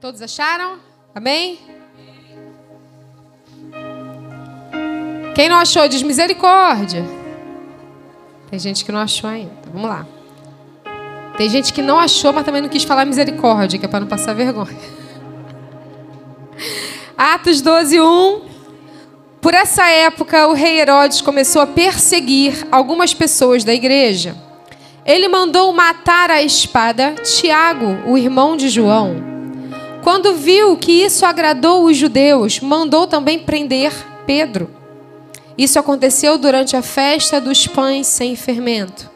Todos acharam? Amém? Quem não achou, diz misericórdia. Tem gente que não achou ainda. Vamos lá. Tem gente que não achou, mas também não quis falar misericórdia, que é para não passar vergonha. Atos 12, 1. Por essa época, o rei Herodes começou a perseguir algumas pessoas da igreja. Ele mandou matar a espada Tiago, o irmão de João. Quando viu que isso agradou os judeus, mandou também prender Pedro. Isso aconteceu durante a festa dos pães sem fermento.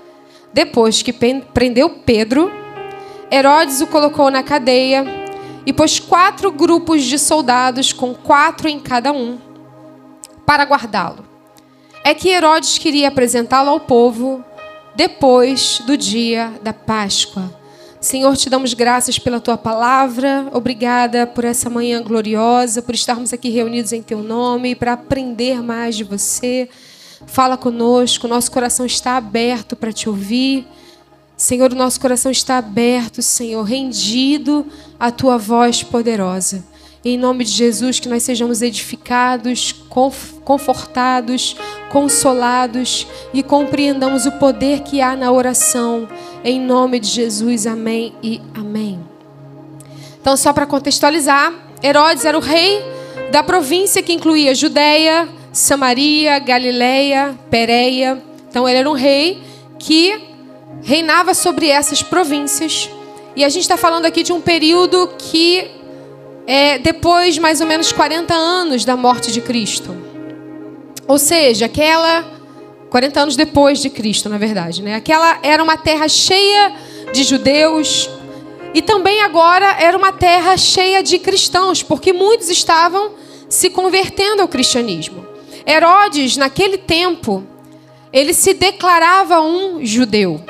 Depois que prendeu Pedro, Herodes o colocou na cadeia e pôs quatro grupos de soldados, com quatro em cada um, para guardá-lo. É que Herodes queria apresentá-lo ao povo depois do dia da Páscoa. Senhor, te damos graças pela tua palavra. Obrigada por essa manhã gloriosa, por estarmos aqui reunidos em teu nome, para aprender mais de você. Fala conosco, nosso coração está aberto para te ouvir. Senhor, o nosso coração está aberto, Senhor, rendido à tua voz poderosa. Em nome de Jesus, que nós sejamos edificados, confortados, consolados e compreendamos o poder que há na oração. Em nome de Jesus, amém e amém. Então, só para contextualizar, Herodes era o rei da província que incluía Judéia, Samaria, Galileia, Pérea. Então, ele era um rei que reinava sobre essas províncias. E a gente está falando aqui de um período que é, depois mais ou menos 40 anos da morte de Cristo. Ou seja, aquela 40 anos depois de Cristo, na verdade, né? Aquela era uma terra cheia de judeus e também agora era uma terra cheia de cristãos, porque muitos estavam se convertendo ao cristianismo. Herodes, naquele tempo, ele se declarava um judeu.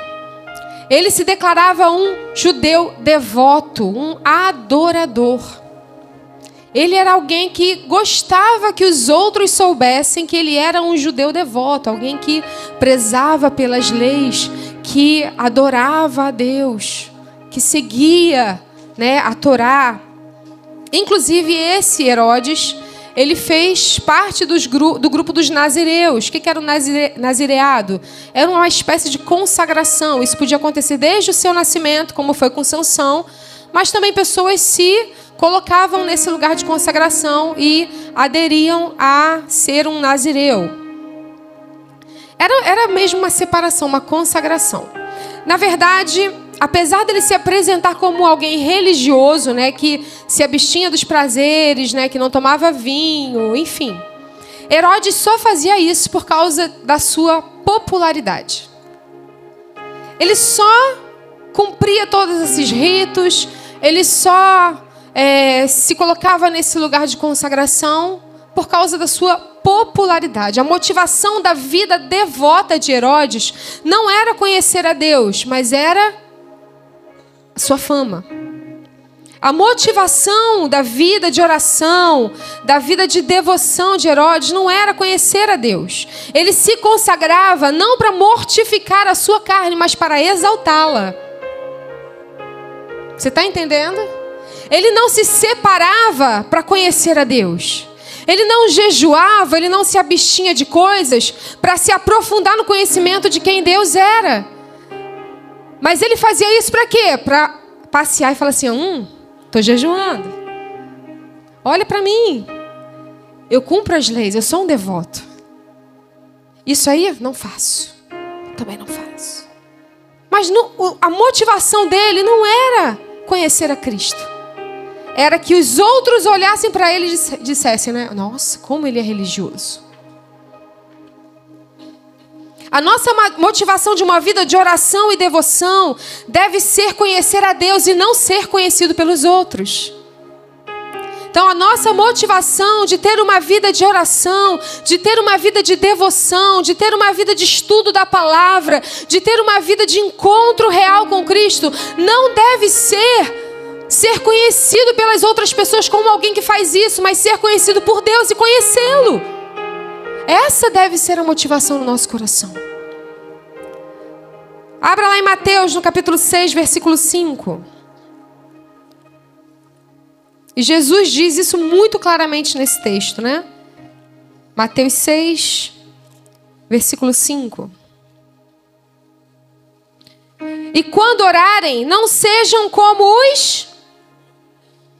Ele se declarava um judeu devoto, um adorador. Ele era alguém que gostava que os outros soubessem que ele era um judeu devoto, alguém que prezava pelas leis, que adorava a Deus, que seguia né, a Torá. Inclusive, esse Herodes, ele fez parte dos, do grupo dos nazireus. O que era o nazire, nazireado? Era uma espécie de consagração. Isso podia acontecer desde o seu nascimento, como foi com Sansão, mas também pessoas se colocavam nesse lugar de consagração e aderiam a ser um nazireu. Era, era mesmo uma separação, uma consagração. Na verdade, apesar dele se apresentar como alguém religioso, né, que se abstinha dos prazeres, né, que não tomava vinho, enfim, Herodes só fazia isso por causa da sua popularidade. Ele só cumpria todos esses ritos, ele só é, se colocava nesse lugar de consagração por causa da sua popularidade. A motivação da vida devota de Herodes não era conhecer a Deus, mas era a sua fama. A motivação da vida de oração, da vida de devoção de Herodes não era conhecer a Deus. Ele se consagrava não para mortificar a sua carne, mas para exaltá-la. Você está entendendo? Ele não se separava para conhecer a Deus. Ele não jejuava, ele não se abstinha de coisas para se aprofundar no conhecimento de quem Deus era. Mas ele fazia isso para quê? Para passear e falar assim: hum, estou jejuando. Olha para mim. Eu cumpro as leis, eu sou um devoto. Isso aí não faço. Também não faço. Mas a motivação dele não era conhecer a Cristo era que os outros olhassem para ele e dissessem, né? Nossa, como ele é religioso. A nossa motivação de uma vida de oração e devoção deve ser conhecer a Deus e não ser conhecido pelos outros. Então, a nossa motivação de ter uma vida de oração, de ter uma vida de devoção, de ter uma vida de estudo da palavra, de ter uma vida de encontro real com Cristo, não deve ser ser conhecido pelas outras pessoas como alguém que faz isso, mas ser conhecido por Deus e conhecê-lo. Essa deve ser a motivação no nosso coração. Abra lá em Mateus, no capítulo 6, versículo 5. E Jesus diz isso muito claramente nesse texto, né? Mateus 6, versículo 5. E quando orarem, não sejam como os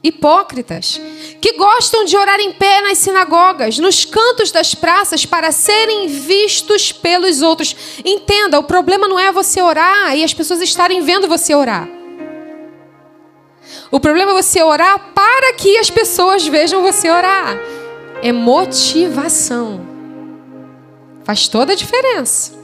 hipócritas, que gostam de orar em pé nas sinagogas, nos cantos das praças, para serem vistos pelos outros. Entenda, o problema não é você orar e as pessoas estarem vendo você orar. O problema é você orar para que as pessoas vejam você orar. É motivação. Faz toda a diferença.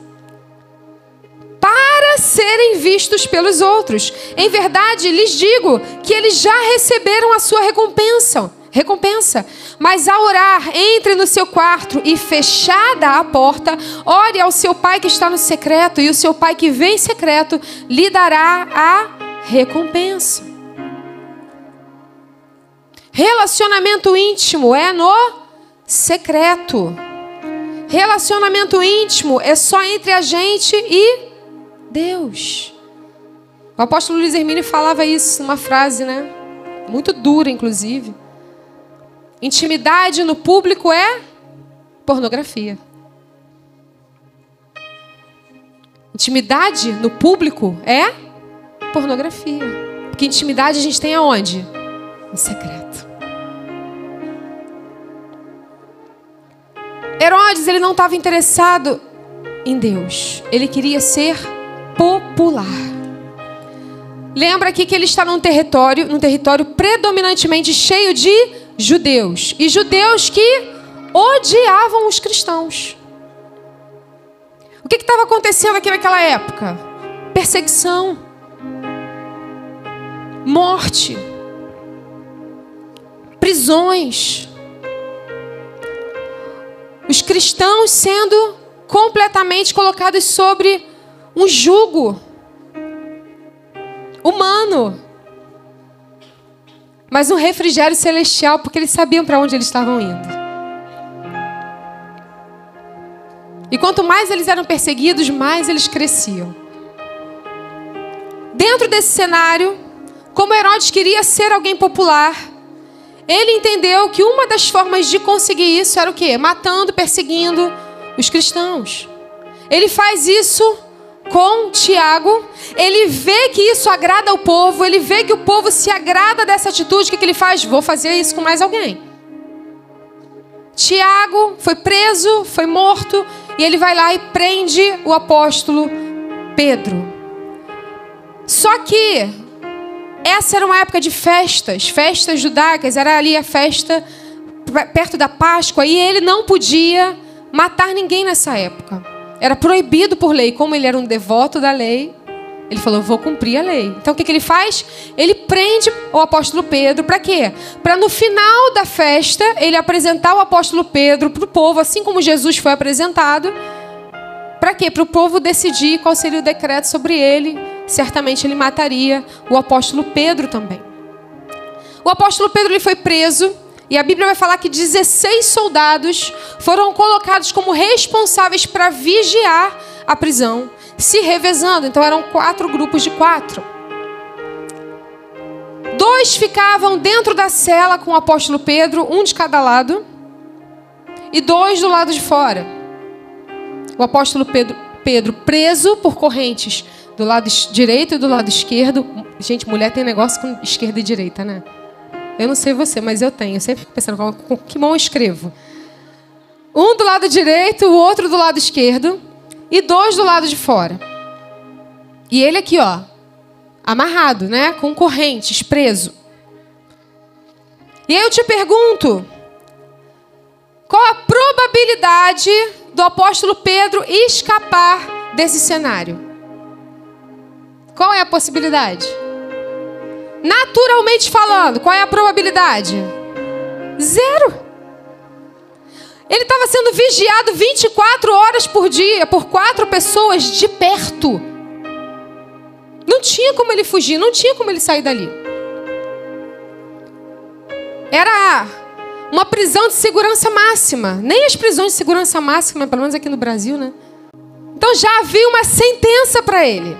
Para serem vistos pelos outros. Em verdade, lhes digo que eles já receberam a sua recompensa. Recompensa. Mas ao orar, entre no seu quarto e fechada a porta, ore ao seu pai que está no secreto, e o seu pai que vem em secreto lhe dará a recompensa. Relacionamento íntimo é no secreto. Relacionamento íntimo é só entre a gente e Deus. O apóstolo Luiz Hermínio falava isso numa frase, né? Muito dura, inclusive. Intimidade no público é pornografia. Intimidade no público é pornografia. Porque intimidade a gente tem aonde? No secreto. Herodes, ele não estava interessado em Deus. Ele queria ser popular. Lembra aqui que ele está num território, num território predominantemente cheio de judeus. E judeus que odiavam os cristãos. O que estava acontecendo aqui naquela época? Perseguição, morte, prisões. Os cristãos sendo completamente colocados sobre um jugo humano, mas um refrigério celestial, porque eles sabiam para onde eles estavam indo. E quanto mais eles eram perseguidos, mais eles cresciam. Dentro desse cenário, como Herodes queria ser alguém popular, ele entendeu que uma das formas de conseguir isso era o quê? Matando, perseguindo os cristãos. Ele faz isso com Tiago, ele vê que isso agrada ao povo, ele vê que o povo se agrada dessa atitude, o que ele faz? Vou fazer isso com mais alguém. Tiago foi preso, foi morto, e ele vai lá e prende o apóstolo Pedro. Só que essa era uma época de festas, festas judaicas, era ali a festa perto da Páscoa, e ele não podia matar ninguém nessa época. Era proibido por lei. Como ele era um devoto da lei, ele falou: vou cumprir a lei. Então o que, que ele faz? Ele prende o apóstolo Pedro. Para quê? Para no final da festa ele apresentar o apóstolo Pedro para o povo, assim como Jesus foi apresentado. Para quê? Para o povo decidir qual seria o decreto sobre ele. Certamente ele mataria o apóstolo Pedro também. O apóstolo Pedro ele foi preso e a Bíblia vai falar que 16 soldados foram colocados como responsáveis para vigiar a prisão, se revezando. Então eram quatro grupos de quatro. Dois ficavam dentro da cela com o apóstolo Pedro, um de cada lado, e dois do lado de fora. O apóstolo Pedro, Pedro preso por correntes do lado direito e do lado esquerdo. Gente, mulher tem negócio com esquerda e direita, né? Eu não sei você, mas eu tenho. Eu sempre pensando, com que mão eu escrevo? Um do lado direito, o outro do lado esquerdo. E dois do lado de fora. E ele aqui, ó. Amarrado, né? Com correntes, preso. E aí eu te pergunto: qual a probabilidade do apóstolo Pedro escapar desse cenário? Qual é a possibilidade? Naturalmente falando, qual é a probabilidade? Zero. Ele estava sendo vigiado 24 horas por dia por quatro pessoas de perto. Não tinha como ele fugir, não tinha como ele sair dali. Era uma prisão de segurança máxima. Nem as prisões de segurança máxima, pelo menos aqui no Brasil, né? Então já havia uma sentença para ele.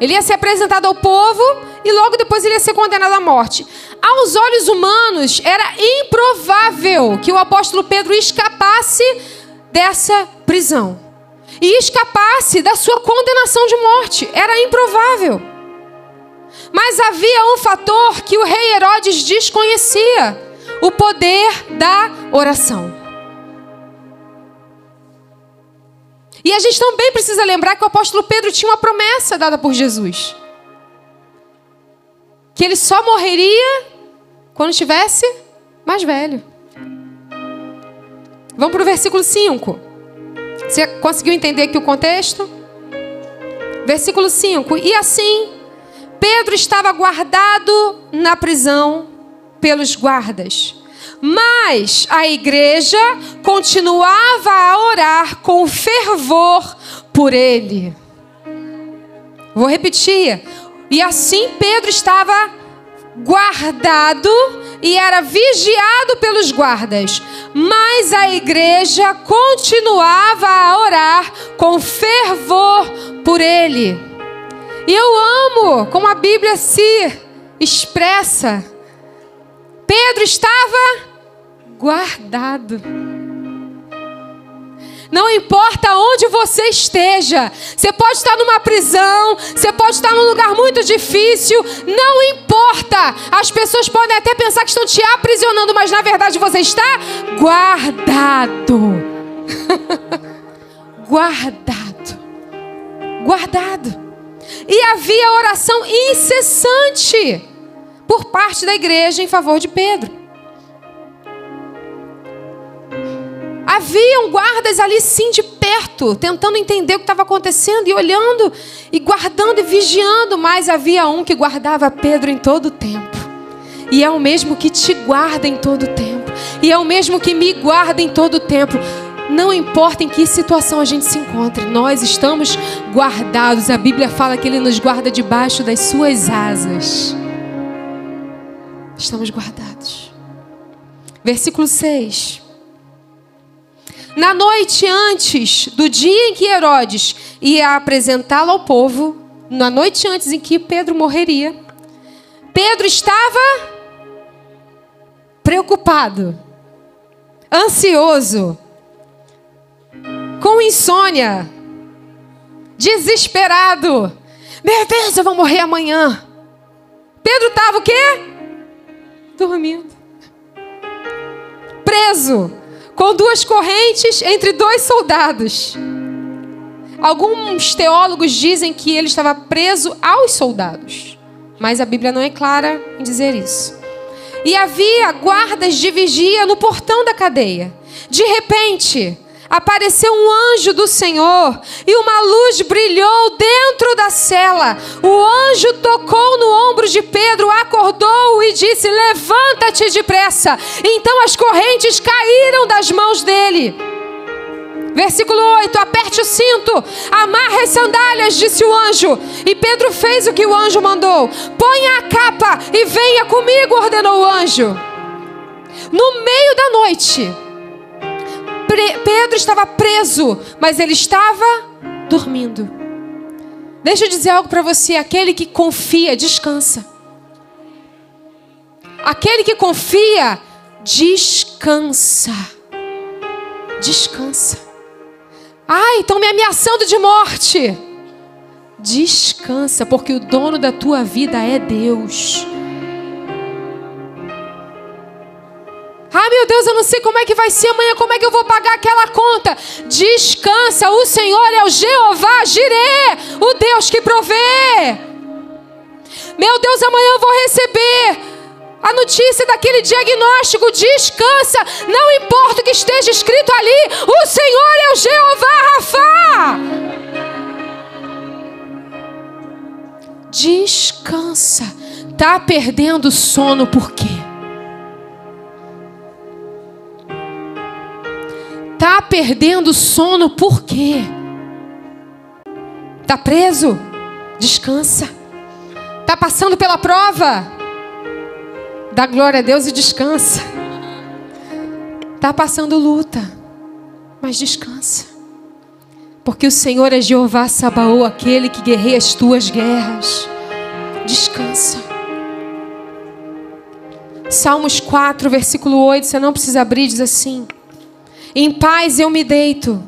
Ele ia ser apresentado ao povo e logo depois ele ia ser condenado à morte. Aos olhos humanos, era improvável que o apóstolo Pedro escapasse dessa prisão e escapasse da sua condenação de morte. Era improvável. Mas havia um fator que o rei Herodes desconhecia: o poder da oração. E a gente também precisa lembrar que o apóstolo Pedro tinha uma promessa dada por Jesus: que ele só morreria quando estivesse mais velho. Vamos para o versículo 5. Você conseguiu entender aqui o contexto? Versículo 5: E assim, Pedro estava guardado na prisão pelos guardas. Mas a igreja continuava a orar com fervor por ele. Vou repetir. E assim Pedro estava guardado e era vigiado pelos guardas. Mas a igreja continuava a orar com fervor por ele. E eu amo como a Bíblia se expressa. Pedro estava guardado. Não importa onde você esteja, você pode estar numa prisão, você pode estar num lugar muito difícil, não importa. As pessoas podem até pensar que estão te aprisionando, mas na verdade você está guardado. guardado. Guardado. E havia oração incessante por parte da igreja em favor de Pedro. Haviam guardas ali sim de perto, tentando entender o que estava acontecendo e olhando e guardando e vigiando, mas havia um que guardava Pedro em todo o tempo. E é o mesmo que te guarda em todo o tempo. E é o mesmo que me guarda em todo o tempo. Não importa em que situação a gente se encontre, nós estamos guardados. A Bíblia fala que Ele nos guarda debaixo das suas asas. Estamos guardados. Versículo 6. Na noite antes do dia em que Herodes ia apresentá-lo ao povo, na noite antes em que Pedro morreria, Pedro estava preocupado, ansioso, com insônia, desesperado. Meu Deus, eu vou morrer amanhã. Pedro estava o quê? Dormindo. Preso com duas correntes entre dois soldados. Alguns teólogos dizem que ele estava preso aos soldados, mas a Bíblia não é clara em dizer isso. E havia guardas de vigia no portão da cadeia. De repente, apareceu um anjo do Senhor e uma luz brilhou dentro da cela. O anjo tocou no ombro de Pedro, acordou e disse: Levanta-te depressa. Então as correntes caíram das mãos dele. Versículo 8: Aperte o cinto, amarre as sandálias, disse o anjo. E Pedro fez o que o anjo mandou. Ponha a capa e venha comigo, ordenou o anjo. No meio da noite, Pedro estava preso, mas ele estava dormindo. Deixa eu dizer algo para você: aquele que confia, descansa. Aquele que confia, descansa. Descansa. Ai, estão me ameaçando de morte. Descansa, porque o dono da tua vida é Deus. Meu Deus, eu não sei como é que vai ser amanhã, como é que eu vou pagar aquela conta. Descansa, o Senhor é o Jeová Jireh, o Deus que provê. Meu Deus, amanhã eu vou receber a notícia daquele diagnóstico. Descansa, não importa o que esteja escrito ali, o Senhor é o Jeová Rafa. Descansa. Tá perdendo sono por quê? Tá perdendo sono por quê? Tá preso? Descansa. Tá passando pela prova? Dá glória a Deus e descansa. Tá passando luta, mas descansa. Porque o Senhor é Jeová Sabaô, aquele que guerreia as tuas guerras. Descansa. Salmos 4, versículo 8, você não precisa abrir, diz assim: Em paz eu me deito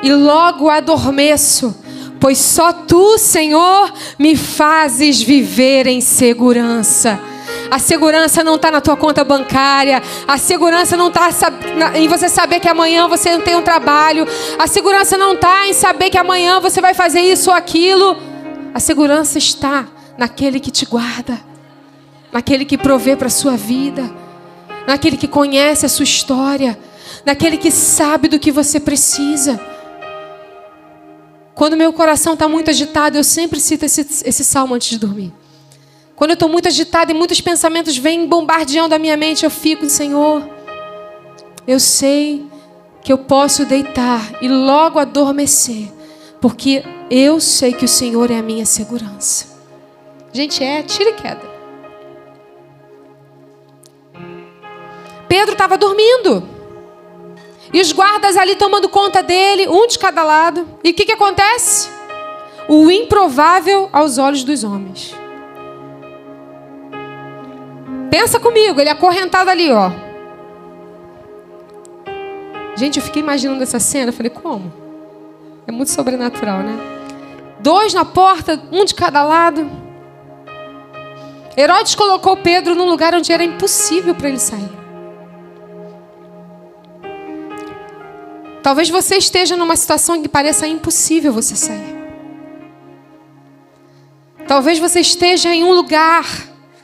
e logo adormeço, pois só tu, Senhor, me fazes viver em segurança. A segurança não está na tua conta bancária. A segurança não está em você saber que amanhã você não tem um trabalho. A segurança não está em saber que amanhã você vai fazer isso ou aquilo. A segurança está naquele que te guarda, naquele que provê para a sua vida, naquele que conhece a sua história, naquele que sabe do que você precisa. Quando meu coração está muito agitado, eu sempre cito esse, esse salmo antes de dormir. Quando eu estou muito agitada e muitos pensamentos vêm bombardeando a minha mente, eu fico, Senhor, eu sei que eu posso deitar e logo adormecer, porque eu sei que o Senhor é a minha segurança. Gente, é tira e queda. Pedro estava dormindo. E os guardas ali tomando conta dele, um de cada lado. E o que, que acontece? O improvável aos olhos dos homens. Pensa comigo, ele acorrentado ali, ó. Gente, eu fiquei imaginando essa cena, eu falei, como? É muito sobrenatural, né? Dois na porta, um de cada lado. Herodes colocou Pedro num lugar onde era impossível para ele sair. Talvez você esteja numa situação que pareça impossível você sair. Talvez você esteja em um lugar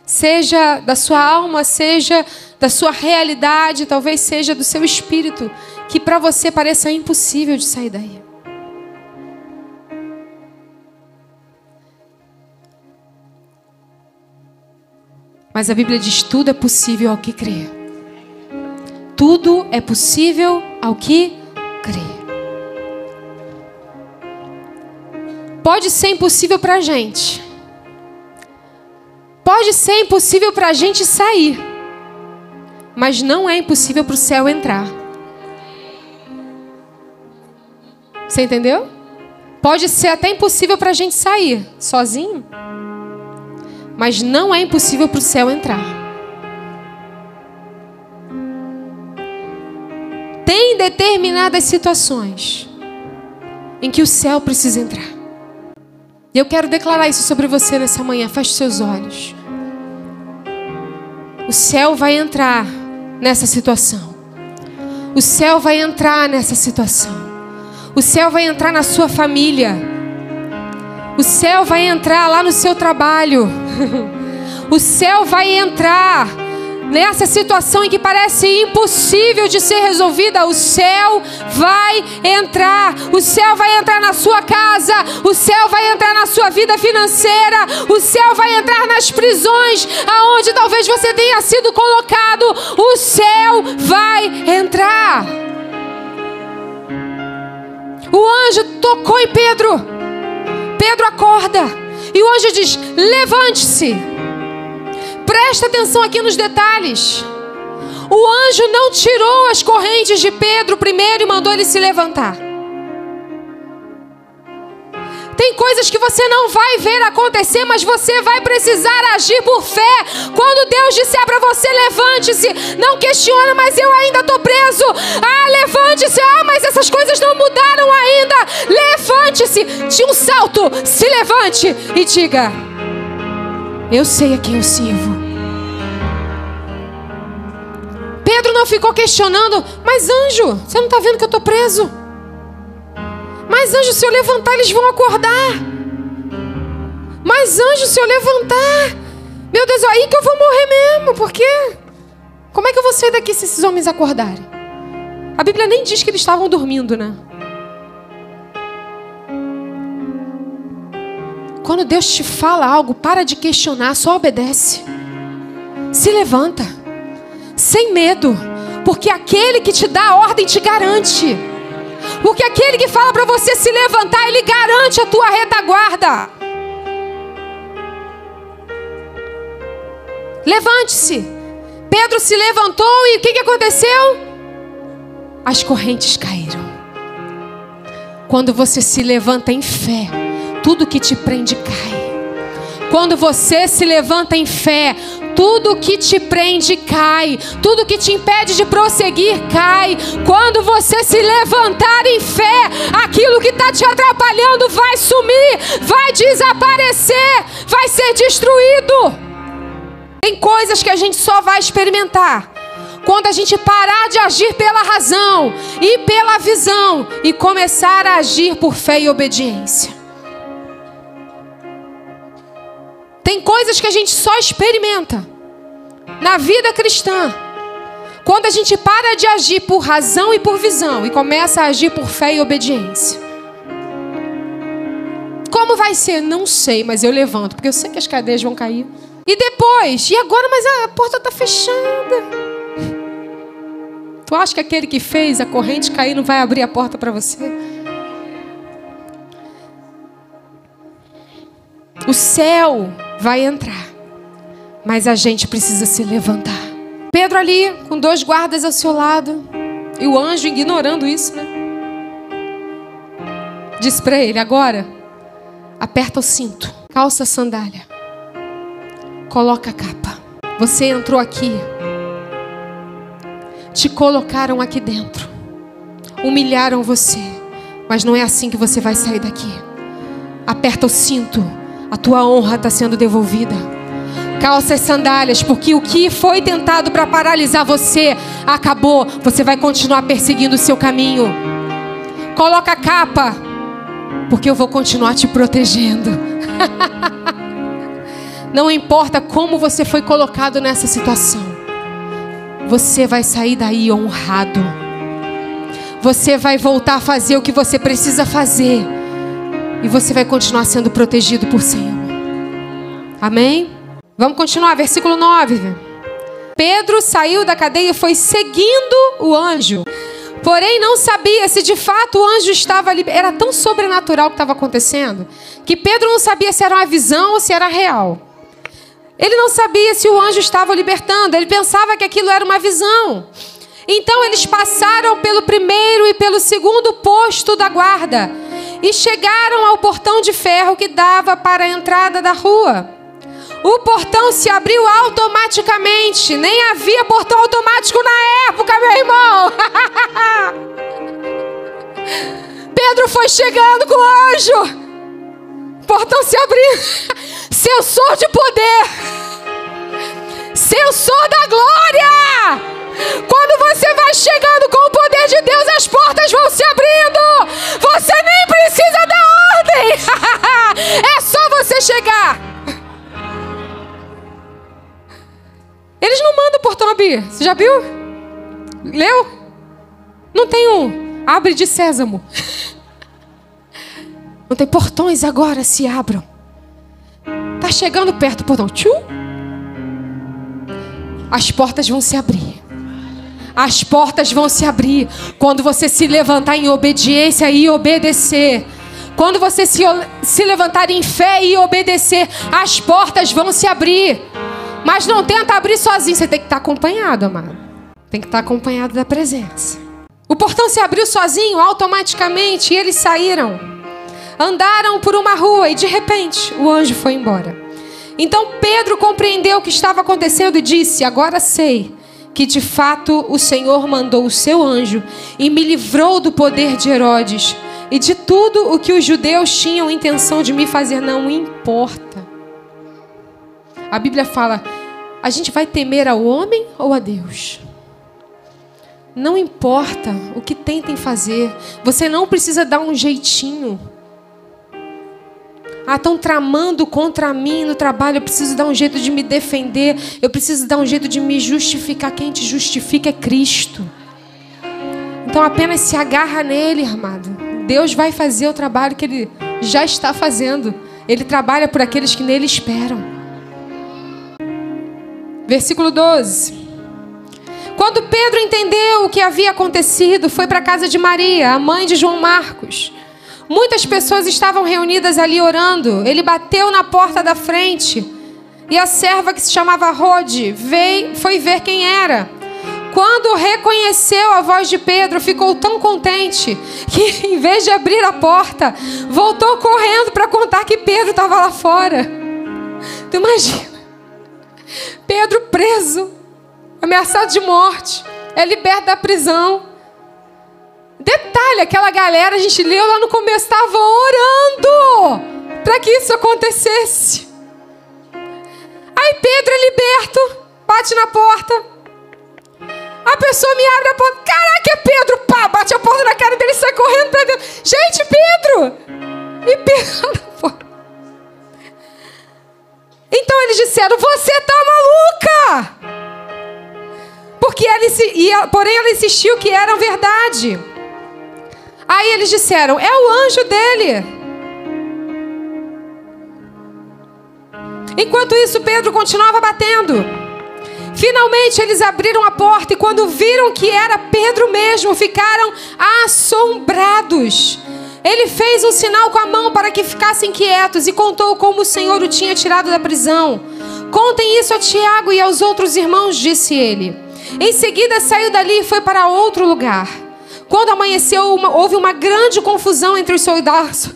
seja da sua alma, seja da sua realidade, talvez seja do seu espírito, que para você pareça impossível de sair daí. Mas a Bíblia diz: tudo é possível ao que crê. Tudo é possível ao que crê. Pode ser impossível para a gente Pode ser impossível para a gente sair, mas não é impossível para o céu entrar. Você entendeu? Pode ser até impossível para a gente sair sozinho, mas não é impossível para o céu entrar. Determinadas situações em que o céu precisa entrar. E eu quero declarar isso sobre você nessa manhã. Feche seus olhos. O céu vai entrar nessa situação. O céu vai entrar nessa situação. O céu vai entrar na sua família. O céu vai entrar lá no seu trabalho. O céu vai entrar nessa situação em que parece impossível de ser resolvida, o céu vai entrar. O céu vai entrar na sua casa, o céu vai entrar na sua vida financeira, o céu vai entrar nas prisões aonde talvez você tenha sido colocado. O céu vai entrar. O anjo tocou em Pedro. Pedro acorda. E o anjo diz: Levante-se. Presta atenção aqui nos detalhes. O anjo não tirou as correntes de Pedro primeiro e mandou ele se levantar. Tem coisas que você não vai ver acontecer, mas você vai precisar agir por fé. Quando Deus disser para você, levante-se, não questiona, mas eu ainda estou preso. Ah, levante-se, ah, mas essas coisas não mudaram ainda. Levante-se, de um salto, se levante e diga: Eu sei a quem eu sirvo. Pedro não ficou questionando, mas anjo, você não está vendo que eu estou preso? Mas anjo, se eu levantar, eles vão acordar. Mas anjo, se eu levantar, meu Deus, aí que eu vou morrer mesmo, porque como é que eu vou sair daqui se esses homens acordarem? A Bíblia nem diz que eles estavam dormindo, né? Quando Deus te fala algo, para de questionar, só obedece. Se levanta sem medo, porque aquele que te dá a ordem te garante. Porque aquele que fala para você se levantar, ele garante a tua retaguarda. Levante-se. Pedro se levantou e o que, que aconteceu? As correntes caíram. Quando você se levanta em fé, tudo que te prende cai. Quando você se levanta em fé, Tudo que te prende cai, tudo que te impede de prosseguir cai. Quando você se levantar em fé, aquilo que está te atrapalhando vai sumir, vai desaparecer, vai ser destruído. Tem coisas que a gente só vai experimentar quando a gente parar de agir pela razão e pela visão e começar a agir por fé e obediência. Tem coisas que a gente só experimenta na vida cristã. Quando a gente para de agir por razão e por visão e começa a agir por fé e obediência. Como vai ser? Não sei, mas eu levanto, porque eu sei que as cadeias vão cair. E depois? E agora, mas a porta está fechada. Tu acha que aquele que fez a corrente cair não vai abrir a porta para você? O céu vai entrar, mas a gente precisa se levantar. Pedro ali, com dois guardas ao seu lado, e o anjo ignorando isso, né? Diz para ele: agora, aperta o cinto, calça a sandália, coloca a capa. Você entrou aqui, te colocaram aqui dentro, humilharam você, mas não é assim que você vai sair daqui. Aperta o cinto a tua honra está sendo devolvida. Calça as sandálias, porque o que foi tentado para paralisar você acabou. Você vai continuar perseguindo o seu caminho. Coloca a capa, porque eu vou continuar te protegendo. Não importa como você foi colocado nessa situação, você vai sair daí honrado. Você vai voltar a fazer o que você precisa fazer e você vai continuar sendo protegido por Senhor. Amém? Vamos continuar, versículo 9. Pedro saiu da cadeia e foi seguindo o anjo. Porém, não sabia se de fato o anjo estava ali. Era tão sobrenatural o que estava acontecendo que Pedro não sabia se era uma visão ou se era real. Ele não sabia se o anjo estava libertando, ele pensava que aquilo era uma visão. Então eles passaram pelo primeiro e pelo segundo posto da guarda e chegaram ao portão de ferro que dava para a entrada da rua. O portão se abriu automaticamente, nem havia portão automático na época, meu irmão. Pedro foi chegando com o anjo. portão se abriu. Sensor de poder. Sensor da glória. Quando você vai chegando com o poder de Deus, as portas vão se abrindo. Você nem precisa da ordem. é só você chegar. Eles não mandam o portão abrir. Você já viu? Leu? Não tem um. Abre de sésamo. Não tem portões agora, se abram. Tá chegando perto do portão. Tchum. As portas vão se abrir as portas vão se abrir quando você se levantar em obediência e obedecer. Quando você se, se levantar em fé e obedecer, as portas vão se abrir. Mas não tenta abrir sozinho, você tem que estar acompanhado, amado. Tem que estar acompanhado da presença. O portão se abriu sozinho, automaticamente, e eles saíram. Andaram por uma rua e de repente o anjo foi embora. Então Pedro compreendeu o que estava acontecendo e disse: Agora sei que de fato o Senhor mandou o seu anjo e me livrou do poder de Herodes e de tudo o que os judeus tinham intenção de me fazer, não importa. A Bíblia fala: a gente vai temer ao homem ou a Deus? Não importa o que tentem fazer, você não precisa dar um jeitinho. Ah, estão tramando contra mim no trabalho. Eu preciso dar um jeito de me defender. Eu preciso dar um jeito de me justificar. Quem te justifica é Cristo. Então apenas se agarra nele, amado. Deus vai fazer o trabalho que ele já está fazendo. Ele trabalha por aqueles que nele esperam. Versículo 12. Quando Pedro entendeu o que havia acontecido, foi para a casa de Maria, a mãe de João Marcos. Muitas pessoas estavam reunidas ali orando. Ele bateu na porta da frente. E a serva que se chamava Rode veio, foi ver quem era. Quando reconheceu a voz de Pedro, ficou tão contente que, em vez de abrir a porta, voltou correndo para contar que Pedro estava lá fora. Tu imagina? Pedro preso, ameaçado de morte, é liberto da prisão. Detalhe, aquela galera, a gente leu lá no começo, estava orando para que isso acontecesse. Aí Pedro é liberto, bate na porta. A pessoa me abre a porta. Caraca, é Pedro! Pá, bate a porta na cara dele e sai correndo pra dentro. Gente, Pedro! E Pedro. Então eles disseram: Você tá maluca! Porque ela, porém ela insistiu que era verdade. Aí eles disseram: É o anjo dele. Enquanto isso, Pedro continuava batendo. Finalmente eles abriram a porta e, quando viram que era Pedro mesmo, ficaram assombrados. Ele fez um sinal com a mão para que ficassem quietos e contou como o Senhor o tinha tirado da prisão. Contem isso a Tiago e aos outros irmãos, disse ele. Em seguida saiu dali e foi para outro lugar. Quando amanheceu, uma, houve uma grande confusão entre os soldados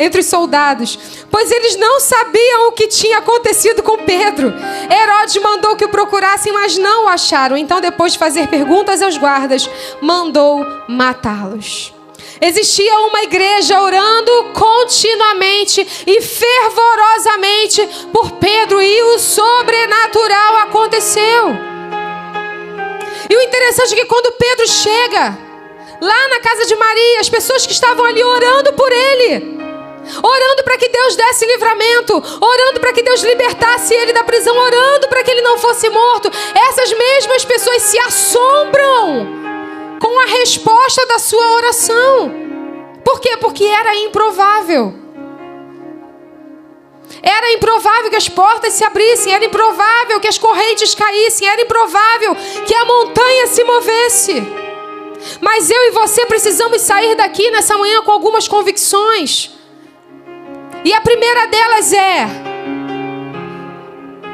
entre os soldados, pois eles não sabiam o que tinha acontecido com Pedro. Herodes mandou que o procurassem, mas não o acharam. Então, depois de fazer perguntas aos guardas, mandou matá-los. Existia uma igreja orando continuamente e fervorosamente por Pedro, e o sobrenatural aconteceu. E o interessante é que quando Pedro chega lá na casa de Maria, as pessoas que estavam ali orando por ele, orando para que Deus desse livramento, orando para que Deus libertasse ele da prisão, orando para que ele não fosse morto. Essas mesmas pessoas se assombram com a resposta da sua oração. Por quê? Porque era improvável. Era improvável que as portas se abrissem, era improvável que as correntes caíssem, era improvável que a montanha se movesse. Mas eu e você precisamos sair daqui nessa manhã com algumas convicções. E a primeira delas é: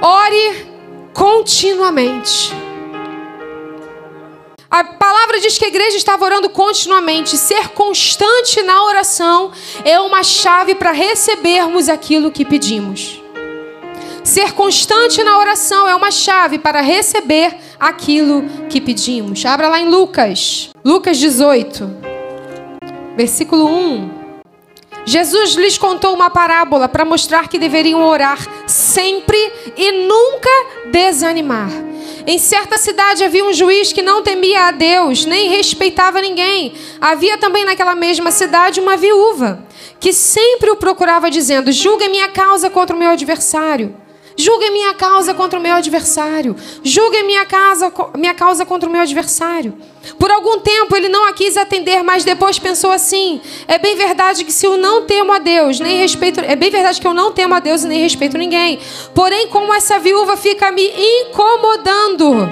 ore continuamente. A palavra diz que a igreja estava orando continuamente. Ser constante na oração é uma chave para recebermos aquilo que pedimos. Ser constante na oração é uma chave para receber aquilo que pedimos. Abra lá em Lucas, Lucas 18, versículo 1. Jesus lhes contou uma parábola para mostrar que deveriam orar sempre e nunca desanimar. Em certa cidade havia um juiz que não temia a Deus, nem respeitava ninguém. Havia também naquela mesma cidade uma viúva, que sempre o procurava, dizendo: Julgue minha causa contra o meu adversário. Julgue minha causa contra o meu adversário. Julgue minha, casa, minha causa contra o meu adversário. Por algum tempo ele não a quis atender, mas depois pensou assim: é bem verdade que se eu não temo a Deus, nem respeito, é bem verdade que eu não temo a Deus e nem respeito ninguém. Porém, como essa viúva fica me incomodando,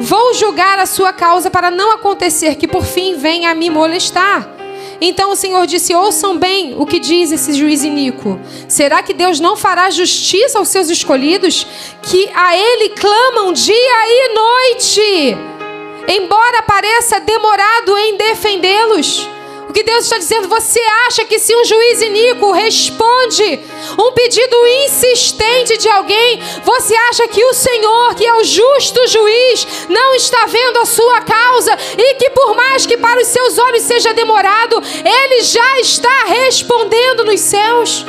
vou julgar a sua causa para não acontecer que por fim venha a me molestar. Então o Senhor disse: Ouçam bem o que diz esse juiz iníquo. Será que Deus não fará justiça aos seus escolhidos, que a Ele clamam dia e noite, embora pareça demorado em defendê-los? Que Deus está dizendo, você acha que se um juiz iníquo responde um pedido insistente de alguém, você acha que o Senhor, que é o justo juiz, não está vendo a sua causa e que por mais que para os seus olhos seja demorado, ele já está respondendo nos céus?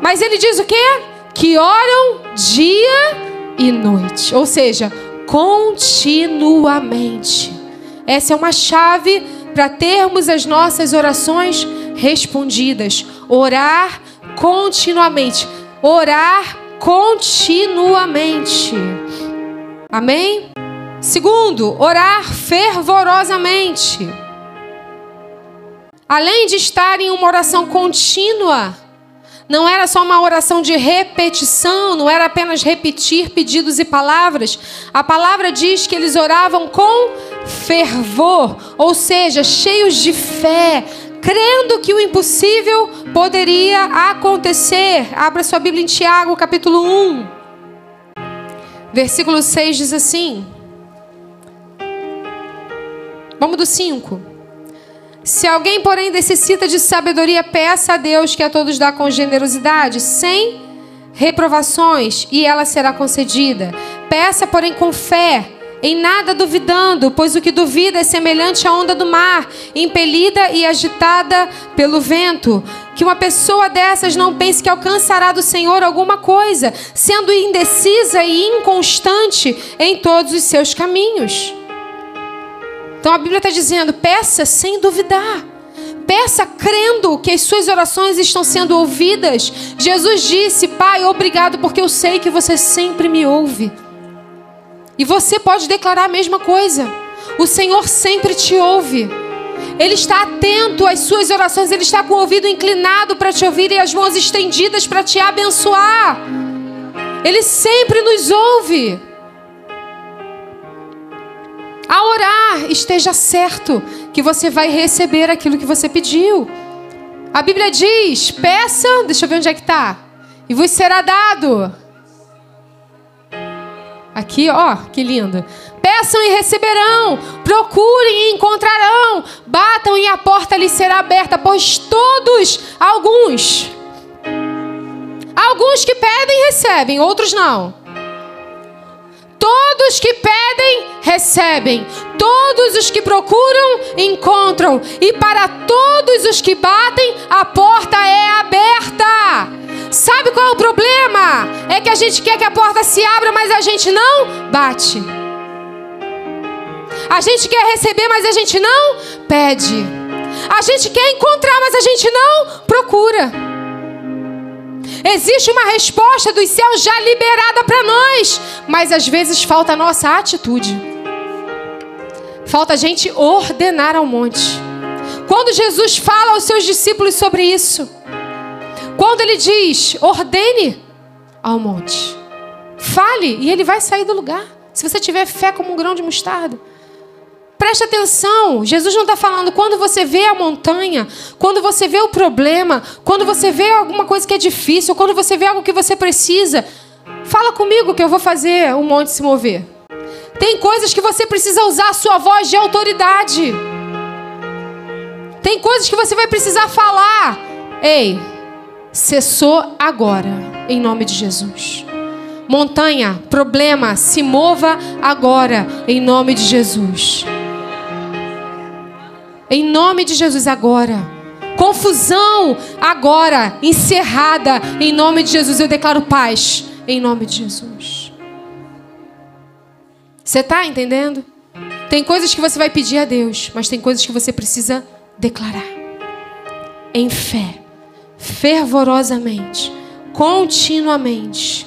Mas ele diz o quê? Que oram dia e noite, ou seja, continuamente. Essa é uma chave para termos as nossas orações respondidas. Orar continuamente. Orar continuamente. Amém? Segundo, orar fervorosamente. Além de estar em uma oração contínua, não era só uma oração de repetição, não era apenas repetir pedidos e palavras. A palavra diz que eles oravam com fervor, ou seja, cheios de fé, crendo que o impossível poderia acontecer. Abra sua Bíblia em Tiago, capítulo 1. Versículo 6 diz assim: Vamos do 5. Se alguém, porém, necessita de sabedoria, peça a Deus que a todos dá com generosidade, sem reprovações e ela será concedida. Peça, porém, com fé, em nada duvidando, pois o que duvida é semelhante à onda do mar, impelida e agitada pelo vento. Que uma pessoa dessas não pense que alcançará do Senhor alguma coisa, sendo indecisa e inconstante em todos os seus caminhos. Então a Bíblia está dizendo: peça sem duvidar. Peça crendo que as suas orações estão sendo ouvidas. Jesus disse: Pai, obrigado, porque eu sei que você sempre me ouve. E você pode declarar a mesma coisa. O Senhor sempre te ouve. Ele está atento às suas orações, ele está com o ouvido inclinado para te ouvir e as mãos estendidas para te abençoar. Ele sempre nos ouve. A orar, esteja certo que você vai receber aquilo que você pediu. A Bíblia diz: peça, deixa eu ver onde é que está, e vos será dado. Aqui, ó, que lindo. Peçam e receberão, procurem e encontrarão, batam e a porta lhes será aberta, pois todos, alguns, alguns que pedem recebem, outros não. Todos que pedem, recebem. Todos os que procuram, encontram. E para todos os que batem, a porta é aberta. Sabe qual é o problema? É que a gente quer que a porta se abra, mas a gente não bate. A gente quer receber, mas a gente não pede. A gente quer encontrar, mas a gente não procura. Existe uma resposta dos céus já liberada para nós, mas às vezes falta a nossa atitude. Falta a gente ordenar ao monte. Quando Jesus fala aos seus discípulos sobre isso, quando ele diz: ordene ao monte, fale e ele vai sair do lugar. Se você tiver fé como um grão de mostarda. Preste atenção, Jesus não está falando quando você vê a montanha, quando você vê o problema, quando você vê alguma coisa que é difícil, quando você vê algo que você precisa. Fala comigo que eu vou fazer o monte se mover. Tem coisas que você precisa usar a sua voz de autoridade. Tem coisas que você vai precisar falar. Ei, cessou agora, em nome de Jesus. Montanha, problema, se mova agora, em nome de Jesus. Em nome de Jesus agora. Confusão agora encerrada. Em nome de Jesus eu declaro paz. Em nome de Jesus. Você está entendendo? Tem coisas que você vai pedir a Deus, mas tem coisas que você precisa declarar. Em fé, fervorosamente, continuamente.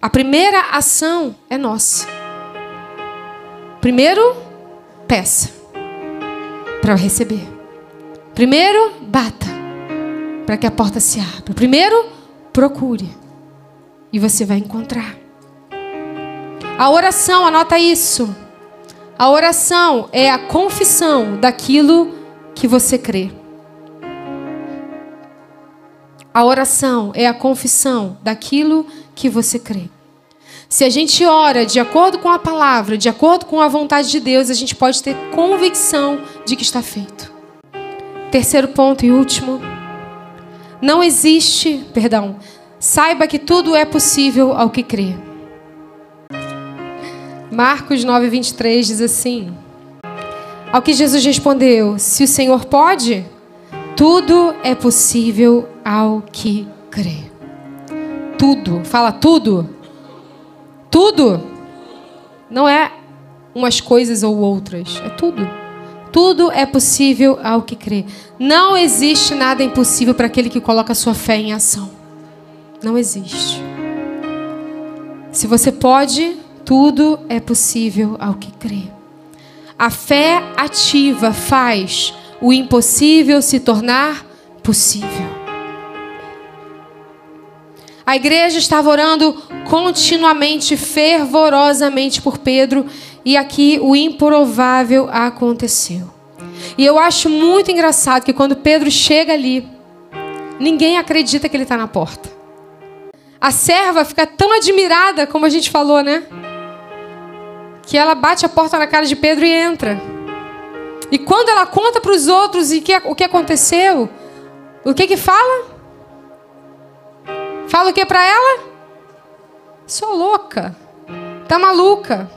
A primeira ação é nossa. Primeiro, peça para receber. Primeiro, bata para que a porta se abra. Primeiro, procure e você vai encontrar. A oração, anota isso. A oração é a confissão daquilo que você crê. A oração é a confissão daquilo que você crê. Se a gente ora de acordo com a palavra, de acordo com a vontade de Deus, a gente pode ter convicção de que está feito. Terceiro ponto e último. Não existe, perdão, saiba que tudo é possível ao que crê. Marcos 9, 23 diz assim: Ao que Jesus respondeu: Se o Senhor pode, tudo é possível ao que crê. Tudo, fala tudo. Tudo. Não é umas coisas ou outras. É tudo. Tudo é possível ao que crê. Não existe nada impossível para aquele que coloca sua fé em ação. Não existe. Se você pode, tudo é possível ao que crê. A fé ativa faz o impossível se tornar possível. A igreja estava orando continuamente, fervorosamente por Pedro, e aqui o improvável aconteceu. E eu acho muito engraçado que quando Pedro chega ali, ninguém acredita que ele está na porta. A serva fica tão admirada, como a gente falou, né? Que ela bate a porta na cara de Pedro e entra. E quando ela conta para os outros e que, o que aconteceu, o que que fala? Fala o que para ela? Sou louca. Tá maluca.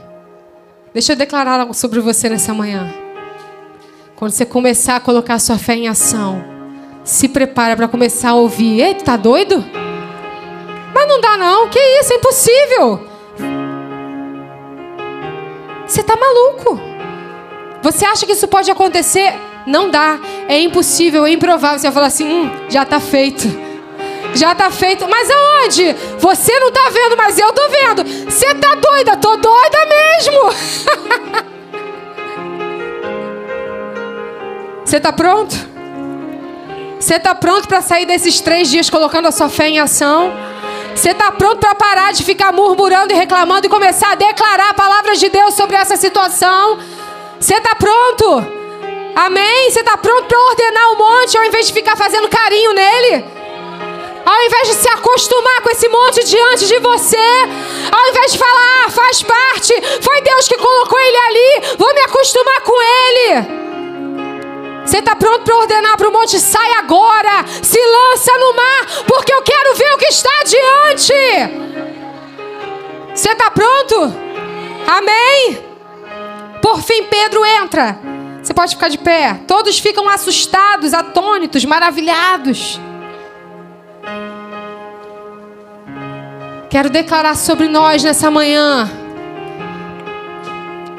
Deixa eu declarar algo sobre você nessa manhã. Quando você começar a colocar sua fé em ação, se prepara para começar a ouvir. Ei, tá doido? Mas não dá não. Que isso? É impossível. Você tá maluco? Você acha que isso pode acontecer? Não dá. É impossível, é improvável. Você vai falar assim: hum, já tá feito. Já tá feito. Mas aonde? Você não tá vendo, mas eu tô vendo. Você tá doida? Tô doida mesmo. Você tá pronto? Você tá pronto para sair desses três dias colocando a sua fé em ação? Você está pronto para parar de ficar murmurando e reclamando e começar a declarar palavras de Deus sobre essa situação? Você está pronto? Amém? Você está pronto para ordenar o monte ao invés de ficar fazendo carinho nele? Ao invés de se acostumar com esse monte diante de você, ao invés de falar, ah, faz parte, foi Deus que colocou ele ali, vou me acostumar com ele. Você está pronto para ordenar para o monte? Sai agora, se lança no mar, porque eu quero ver o que está adiante. Você está pronto? Amém? Por fim, Pedro entra. Você pode ficar de pé. Todos ficam assustados, atônitos, maravilhados. Quero declarar sobre nós nessa manhã.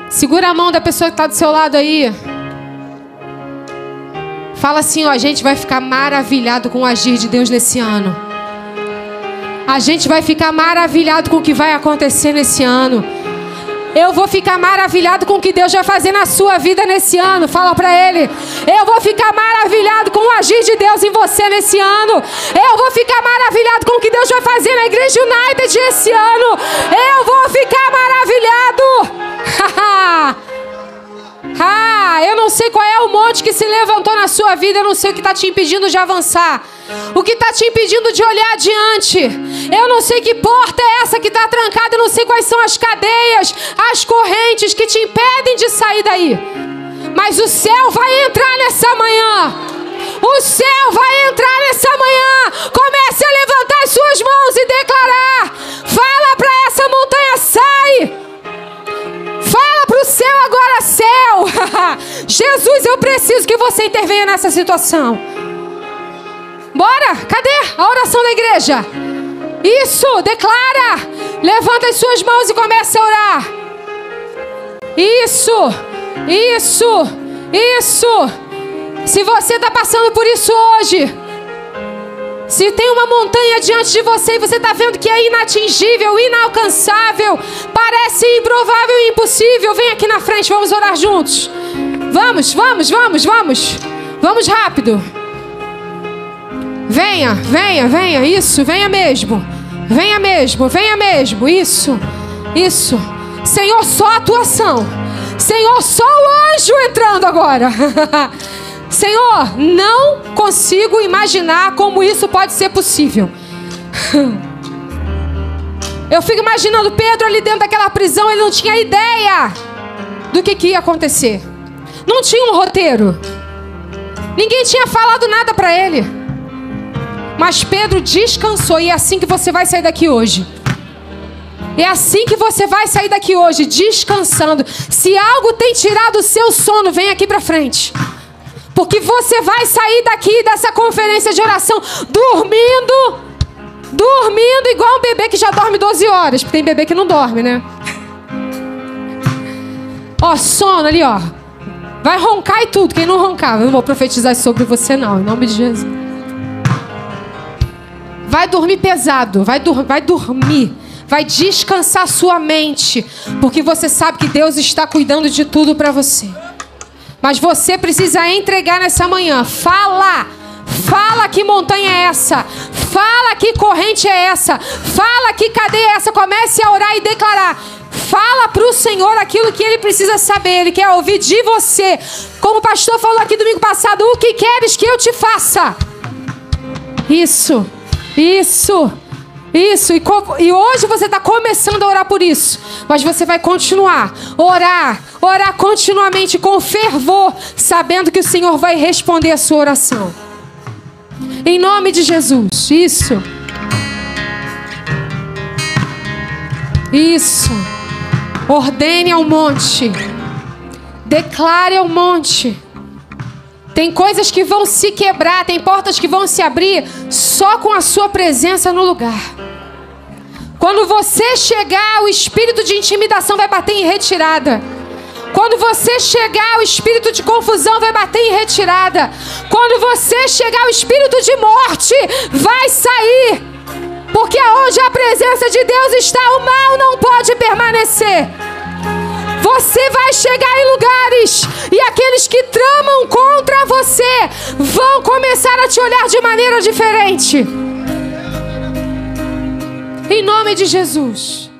Segura a mão da pessoa que está do seu lado aí. Fala assim, ó, a gente vai ficar maravilhado com o agir de Deus nesse ano. A gente vai ficar maravilhado com o que vai acontecer nesse ano. Eu vou ficar maravilhado com o que Deus vai fazer na sua vida nesse ano. Fala para ele. Eu vou ficar maravilhado com o agir de Deus em você nesse ano. Eu vou ficar maravilhado com o que Deus vai fazer na Igreja United esse ano. Eu vou ficar Eu não sei qual é o monte que se levantou na sua vida, eu não sei o que está te impedindo de avançar, o que está te impedindo de olhar adiante. Eu não sei que porta é essa que está trancada, eu não sei quais são as cadeias, as correntes que te impedem de sair daí. Mas o céu vai entrar nessa manhã. O céu vai entrar nessa manhã. Comece a levantar as suas mãos e declarar: Fala para essa Jesus, eu preciso que você intervenha nessa situação. Bora, cadê a oração da igreja? Isso, declara. Levanta as suas mãos e comece a orar. Isso, isso, isso. Se você está passando por isso hoje, se tem uma montanha diante de você e você está vendo que é inatingível, inalcançável, parece improvável e impossível, vem aqui na frente, vamos orar juntos. Vamos, vamos, vamos, vamos. Vamos rápido. Venha, venha, venha, isso, venha mesmo. Venha mesmo, venha mesmo, isso, isso. Senhor, só atuação. Senhor, só o anjo entrando agora. Senhor, não consigo imaginar como isso pode ser possível. Eu fico imaginando Pedro ali dentro daquela prisão, ele não tinha ideia do que, que ia acontecer. Não tinha um roteiro. Ninguém tinha falado nada para ele. Mas Pedro descansou e é assim que você vai sair daqui hoje. É assim que você vai sair daqui hoje, descansando. Se algo tem tirado o seu sono, vem aqui para frente. Porque você vai sair daqui dessa conferência de oração dormindo, dormindo igual um bebê que já dorme 12 horas. Porque tem bebê que não dorme, né? Ó, sono ali, ó. Vai roncar e tudo. Quem não roncava, eu não vou profetizar sobre você, não, em nome de Jesus. Vai dormir pesado, vai, dur vai dormir vai descansar sua mente, porque você sabe que Deus está cuidando de tudo para você. Mas você precisa entregar nessa manhã. Fala! Fala que montanha é essa. Fala que corrente é essa. Fala que cadeia é essa. Comece a orar e declarar. Fala para o Senhor aquilo que ele precisa saber. Ele quer ouvir de você. Como o pastor falou aqui domingo passado: O que queres que eu te faça? Isso. Isso. Isso, e, e hoje você está começando a orar por isso, mas você vai continuar, orar, orar continuamente com fervor, sabendo que o Senhor vai responder a sua oração. Em nome de Jesus, isso. Isso. Ordene ao monte. Declare ao monte. Tem coisas que vão se quebrar, tem portas que vão se abrir só com a sua presença no lugar. Quando você chegar, o espírito de intimidação vai bater em retirada. Quando você chegar, o espírito de confusão vai bater em retirada. Quando você chegar, o espírito de morte vai sair. Porque onde a presença de Deus está, o mal não pode permanecer. Você vai chegar em lugares e aqueles que tramam contra você vão começar a te olhar de maneira diferente. Em nome de Jesus.